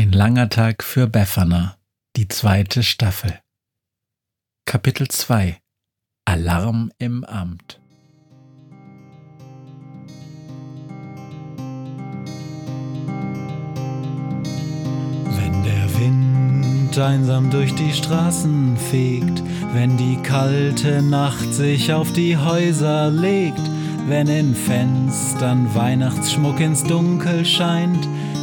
Ein langer Tag für Befana, die zweite Staffel. Kapitel 2 Alarm im Amt. Wenn der Wind einsam durch die Straßen fegt, wenn die kalte Nacht sich auf die Häuser legt, wenn in Fenstern Weihnachtsschmuck ins Dunkel scheint,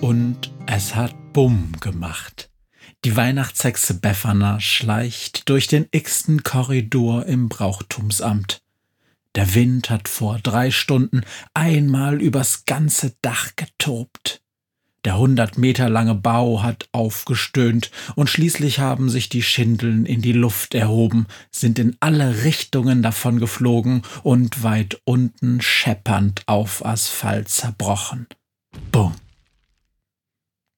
Und es hat Bumm gemacht. Die Weihnachtshexe Befana schleicht durch den x-ten Korridor im Brauchtumsamt. Der Wind hat vor drei Stunden einmal übers ganze Dach getobt. Der hundert Meter lange Bau hat aufgestöhnt, und schließlich haben sich die Schindeln in die Luft erhoben, sind in alle Richtungen davon geflogen und weit unten scheppernd auf Asphalt zerbrochen. Bumm.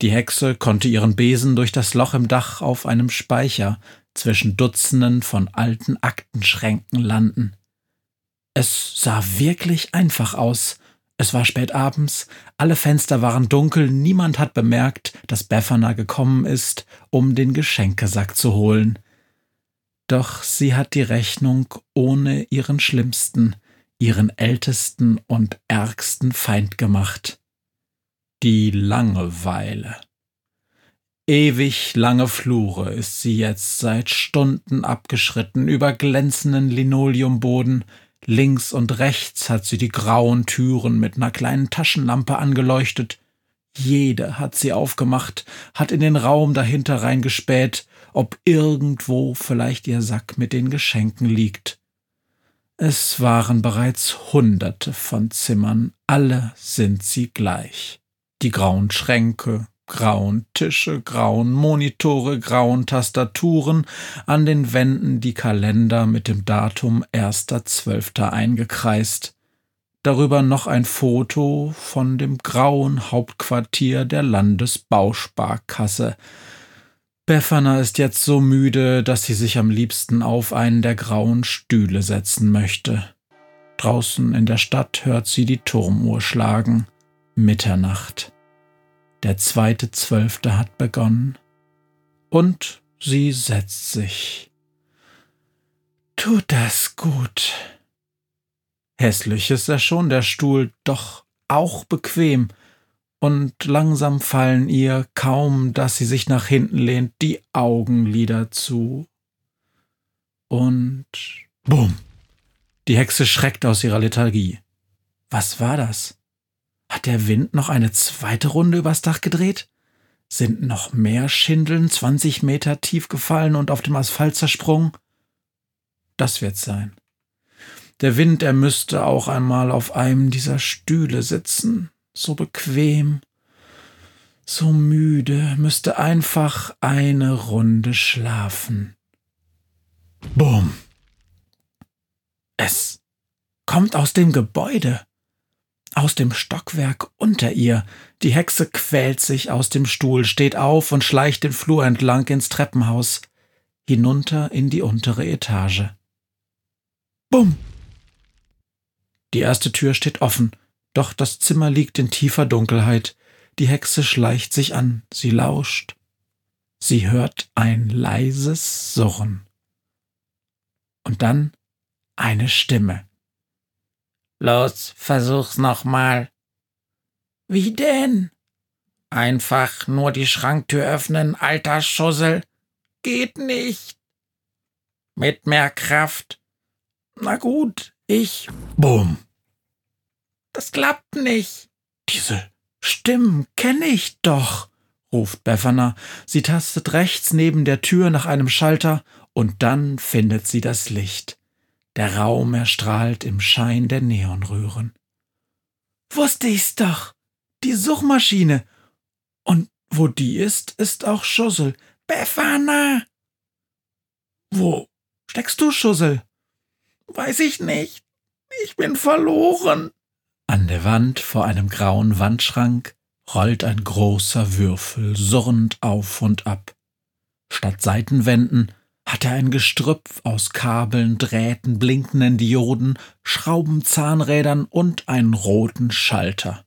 Die Hexe konnte ihren Besen durch das Loch im Dach auf einem Speicher zwischen Dutzenden von alten Aktenschränken landen. Es sah wirklich einfach aus, es war spät abends, alle Fenster waren dunkel, niemand hat bemerkt, dass Befana gekommen ist, um den Geschenkesack zu holen. Doch sie hat die Rechnung ohne ihren schlimmsten, ihren ältesten und ärgsten Feind gemacht. Die Langeweile. Ewig lange Flure ist sie jetzt seit Stunden abgeschritten über glänzenden Linoleumboden, Links und rechts hat sie die grauen Türen mit einer kleinen Taschenlampe angeleuchtet. Jede hat sie aufgemacht, hat in den Raum dahinter reingespäht, ob irgendwo vielleicht ihr Sack mit den Geschenken liegt. Es waren bereits hunderte von Zimmern, alle sind sie gleich. Die grauen Schränke, grauen Tische, grauen Monitore, grauen Tastaturen, an den Wänden die Kalender mit dem Datum 1.12. eingekreist. Darüber noch ein Foto von dem grauen Hauptquartier der Landesbausparkasse. Befana ist jetzt so müde, dass sie sich am liebsten auf einen der grauen Stühle setzen möchte. Draußen in der Stadt hört sie die Turmuhr schlagen. Mitternacht. Der zweite Zwölfte hat begonnen. Und sie setzt sich. Tut das gut. Hässlich ist er schon, der Stuhl, doch auch bequem, und langsam fallen ihr, kaum dass sie sich nach hinten lehnt, die Augenlider zu. Und bumm! Die Hexe schreckt aus ihrer Lethargie. Was war das? Hat der Wind noch eine zweite Runde übers Dach gedreht? Sind noch mehr Schindeln zwanzig Meter tief gefallen und auf dem Asphalt zersprungen? Das wird's sein. Der Wind, er müsste auch einmal auf einem dieser Stühle sitzen, so bequem, so müde, müsste einfach eine Runde schlafen. Bumm. Es kommt aus dem Gebäude aus dem Stockwerk unter ihr. Die Hexe quält sich aus dem Stuhl, steht auf und schleicht den Flur entlang ins Treppenhaus, hinunter in die untere Etage. Bumm! Die erste Tür steht offen, doch das Zimmer liegt in tiefer Dunkelheit. Die Hexe schleicht sich an, sie lauscht. Sie hört ein leises Surren. Und dann eine Stimme. Los, versuch's nochmal. Wie denn? Einfach nur die Schranktür öffnen, alter Schussel. Geht nicht. Mit mehr Kraft. Na gut, ich. Bumm. Das klappt nicht. Diese Stimmen kenne ich doch, ruft Befana. Sie tastet rechts neben der Tür nach einem Schalter und dann findet sie das Licht. Der Raum erstrahlt im Schein der Neonröhren. Wusste ich's doch. Die Suchmaschine. Und wo die ist, ist auch Schussel. Befana! Wo steckst du, Schussel? Weiß ich nicht. Ich bin verloren. An der Wand vor einem grauen Wandschrank rollt ein großer Würfel surrend auf und ab. Statt Seitenwänden hat er ein Gestrüpp aus Kabeln, Drähten, blinkenden Dioden, Schrauben, Zahnrädern und einen roten Schalter.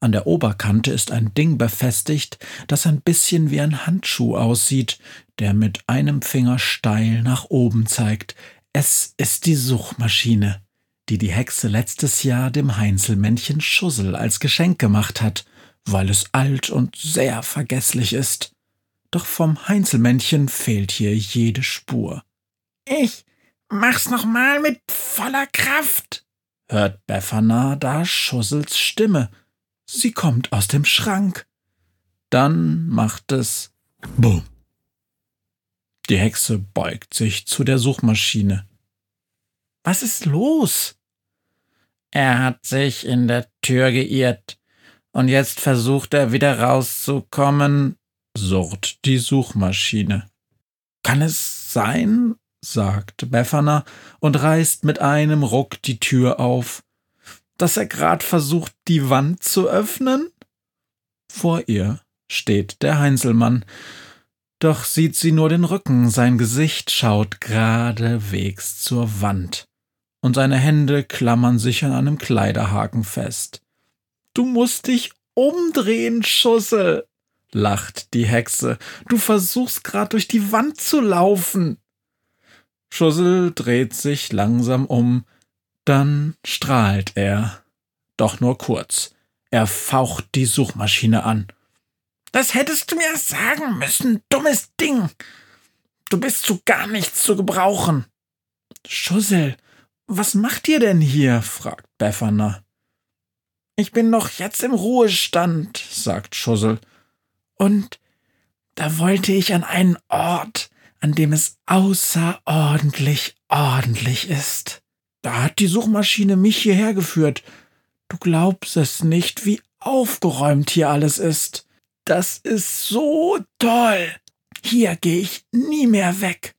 An der Oberkante ist ein Ding befestigt, das ein bisschen wie ein Handschuh aussieht, der mit einem Finger steil nach oben zeigt. Es ist die Suchmaschine die die Hexe letztes Jahr dem Heinzelmännchen Schussel als Geschenk gemacht hat, weil es alt und sehr vergesslich ist. Doch vom Heinzelmännchen fehlt hier jede Spur. Ich mach's noch mal mit voller Kraft, hört Befana da Schussels Stimme. Sie kommt aus dem Schrank. Dann macht es Bumm. Die Hexe beugt sich zu der Suchmaschine. Was ist los? Er hat sich in der Tür geirrt, und jetzt versucht er wieder rauszukommen, surrt die Suchmaschine. Kann es sein, sagt Befana und reißt mit einem Ruck die Tür auf, dass er grad versucht, die Wand zu öffnen? Vor ihr steht der Heinzelmann, doch sieht sie nur den Rücken, sein Gesicht schaut geradewegs zur Wand und seine Hände klammern sich an einem Kleiderhaken fest. Du musst dich umdrehen, Schussel, lacht die Hexe. Du versuchst grad durch die Wand zu laufen. Schussel dreht sich langsam um, dann strahlt er. Doch nur kurz. Er faucht die Suchmaschine an. Das hättest du mir sagen müssen, dummes Ding. Du bist zu gar nichts zu gebrauchen. Schussel, was macht ihr denn hier? fragt Befana. Ich bin noch jetzt im Ruhestand, sagt Schussel. Und da wollte ich an einen Ort, an dem es außerordentlich ordentlich ist. Da hat die Suchmaschine mich hierher geführt. Du glaubst es nicht, wie aufgeräumt hier alles ist. Das ist so toll. Hier gehe ich nie mehr weg.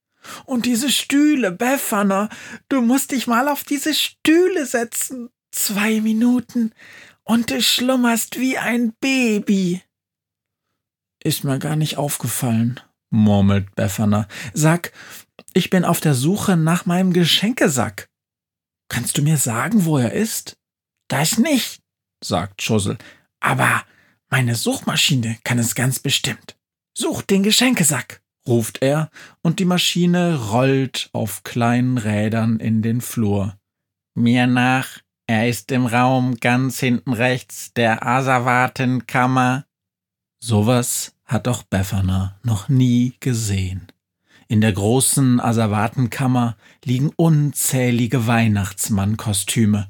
Und diese Stühle, Befana, du musst dich mal auf diese Stühle setzen. Zwei Minuten und du schlummerst wie ein Baby. Ist mir gar nicht aufgefallen, murmelt Befana. Sag, ich bin auf der Suche nach meinem Geschenkesack. Kannst du mir sagen, wo er ist? Das nicht, sagt Schussel. Aber meine Suchmaschine kann es ganz bestimmt. Such den Geschenkesack ruft er, und die Maschine rollt auf kleinen Rädern in den Flur. Mir nach, er ist im Raum ganz hinten rechts der Asservatenkammer. Sowas hat auch Befana noch nie gesehen. In der großen Asservatenkammer liegen unzählige Weihnachtsmannkostüme.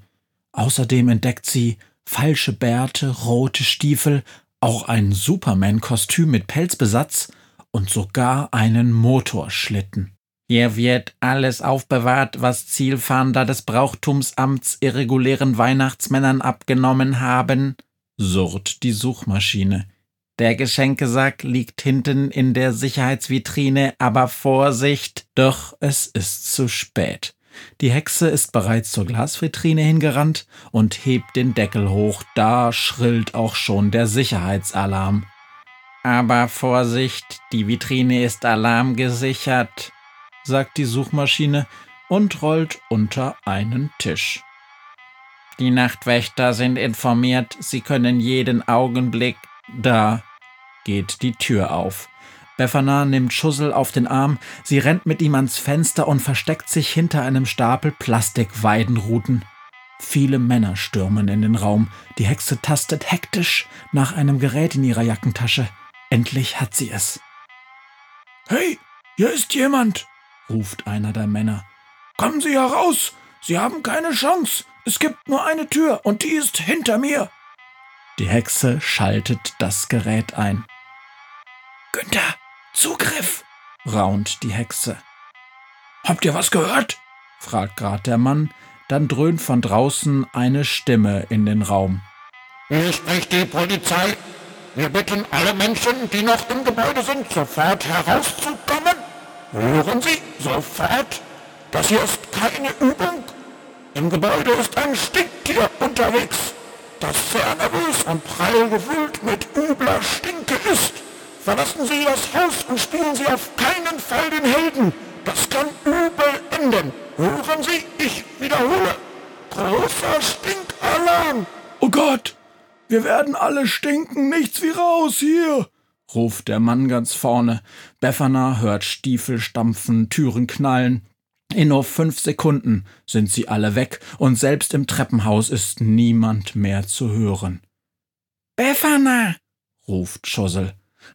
Außerdem entdeckt sie falsche Bärte, rote Stiefel, auch ein Superman-Kostüm mit Pelzbesatz und sogar einen Motorschlitten. Hier wird alles aufbewahrt, was Zielfahnder des Brauchtumsamts irregulären Weihnachtsmännern abgenommen haben, surrt die Suchmaschine. Der Geschenkesack liegt hinten in der Sicherheitsvitrine, aber Vorsicht! Doch es ist zu spät. Die Hexe ist bereits zur Glasvitrine hingerannt und hebt den Deckel hoch, da schrillt auch schon der Sicherheitsalarm. Aber Vorsicht, die Vitrine ist alarmgesichert, sagt die Suchmaschine und rollt unter einen Tisch. Die Nachtwächter sind informiert, sie können jeden Augenblick. Da geht die Tür auf. Befana nimmt Schussel auf den Arm, sie rennt mit ihm ans Fenster und versteckt sich hinter einem Stapel Plastikweidenruten. Viele Männer stürmen in den Raum. Die Hexe tastet hektisch nach einem Gerät in ihrer Jackentasche. Endlich hat sie es. Hey, hier ist jemand, ruft einer der Männer. Kommen Sie heraus! Sie haben keine Chance! Es gibt nur eine Tür und die ist hinter mir! Die Hexe schaltet das Gerät ein. Günther, Zugriff! raunt die Hexe. Habt ihr was gehört? fragt grad der Mann, dann dröhnt von draußen eine Stimme in den Raum. Hier spricht die Polizei. Wir bitten alle Menschen, die noch im Gebäude sind, sofort herauszukommen. Hören Sie, sofort. Das hier ist keine Übung. Im Gebäude ist ein Stinktier unterwegs, das sehr nervös und prall gewühlt mit übler Stinke ist. Verlassen Sie das Haus und spielen Sie auf keinen Fall den Helden. Das kann übel enden. Hören Sie, ich wiederhole. Großer Stinkalarm. Oh Gott, wir werden alle stinken, nichts wie raus hier, ruft der Mann ganz vorne. Befana hört Stiefel stampfen, Türen knallen. In nur fünf Sekunden sind sie alle weg und selbst im Treppenhaus ist niemand mehr zu hören. Befana, ruft Schossel.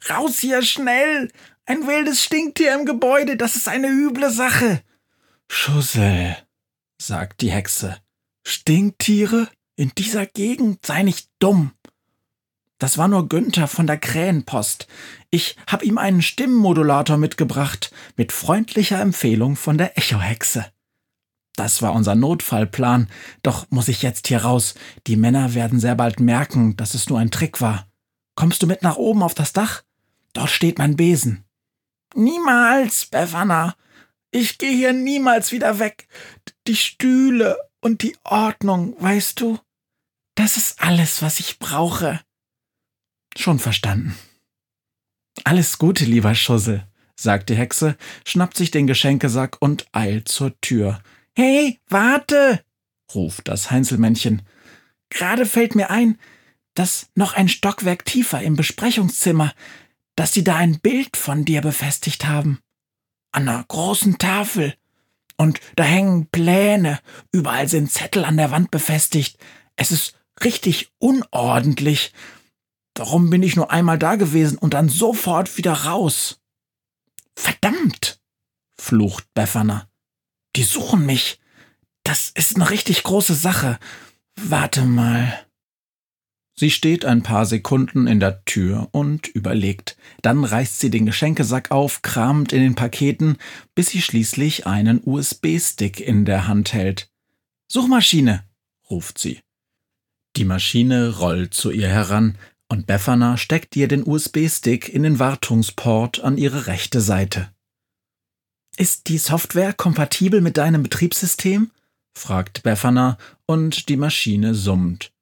Raus hier schnell! Ein wildes Stinktier im Gebäude, das ist eine üble Sache. Schussel, sagt die Hexe. Stinktiere? In dieser Gegend sei nicht dumm. Das war nur Günther von der Krähenpost. Ich hab ihm einen Stimmenmodulator mitgebracht, mit freundlicher Empfehlung von der Echohexe. Das war unser Notfallplan, doch muss ich jetzt hier raus. Die Männer werden sehr bald merken, dass es nur ein Trick war. Kommst du mit nach oben auf das Dach? Dort steht mein Besen. Niemals, Befana. Ich gehe hier niemals wieder weg. Die Stühle und die Ordnung, weißt du? Das ist alles, was ich brauche. Schon verstanden. Alles Gute, lieber Schussel, sagt die Hexe, schnappt sich den Geschenkesack und eilt zur Tür. Hey, warte, ruft das Heinzelmännchen. Gerade fällt mir ein, dass noch ein Stockwerk tiefer im Besprechungszimmer, dass sie da ein Bild von dir befestigt haben. An einer großen Tafel. Und da hängen Pläne, überall sind Zettel an der Wand befestigt. Es ist richtig unordentlich. Darum bin ich nur einmal da gewesen und dann sofort wieder raus. Verdammt, flucht Befana. Die suchen mich. Das ist eine richtig große Sache. Warte mal. Sie steht ein paar Sekunden in der Tür und überlegt. Dann reißt sie den Geschenkesack auf, kramt in den Paketen, bis sie schließlich einen USB-Stick in der Hand hält. Suchmaschine, ruft sie. Die Maschine rollt zu ihr heran, und Befana steckt ihr den USB-Stick in den Wartungsport an ihre rechte Seite. Ist die Software kompatibel mit deinem Betriebssystem? fragt Befana, und die Maschine summt.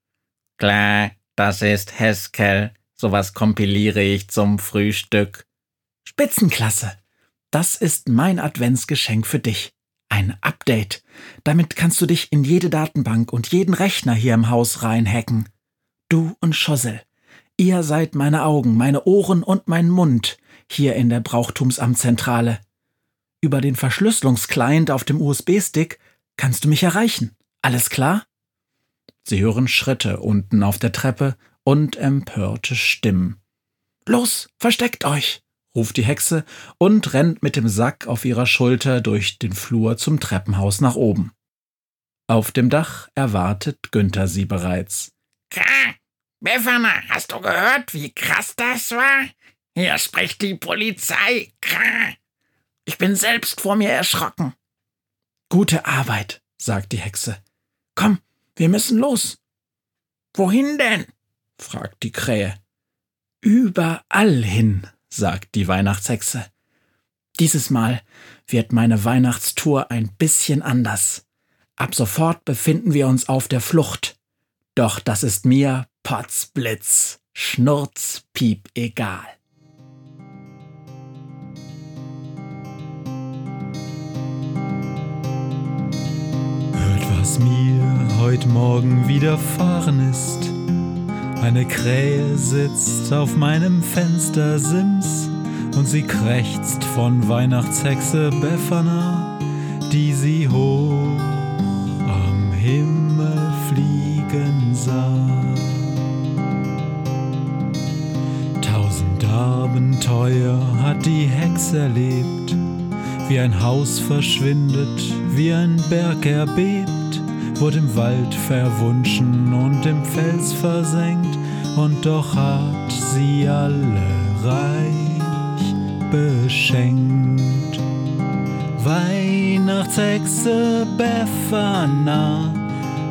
Klar, das ist Haskell. Sowas kompiliere ich zum Frühstück. Spitzenklasse. Das ist mein Adventsgeschenk für dich. Ein Update. Damit kannst du dich in jede Datenbank und jeden Rechner hier im Haus reinhacken. Du und Schossel. Ihr seid meine Augen, meine Ohren und mein Mund hier in der Brauchtumsamtzentrale. Über den Verschlüsselungsclient auf dem USB-Stick kannst du mich erreichen. Alles klar? Sie hören Schritte unten auf der Treppe und empörte Stimmen. Los, versteckt euch, ruft die Hexe und rennt mit dem Sack auf ihrer Schulter durch den Flur zum Treppenhaus nach oben. Auf dem Dach erwartet Günther sie bereits. Krah, Befana, hast du gehört, wie krass das war? Hier spricht die Polizei. Ich bin selbst vor mir erschrocken. Gute Arbeit, sagt die Hexe. Komm, wir müssen los. Wohin denn? fragt die Krähe. Überall hin, sagt die Weihnachtshexe. Dieses Mal wird meine Weihnachtstour ein bisschen anders. Ab sofort befinden wir uns auf der Flucht. Doch das ist mir Potzblitz, Schnurz, Piep egal. Hört, was mir heute Morgen widerfahren ist. Eine Krähe sitzt auf meinem Fenstersims und sie krächzt von Weihnachtshexe Befana, die sie hoch am Himmel Abenteuer hat die Hex erlebt, wie ein Haus verschwindet, wie ein Berg erbebt, wurde im Wald verwunschen und im Fels versenkt, und doch hat sie alle reich beschenkt. Weihnachtshexe Befana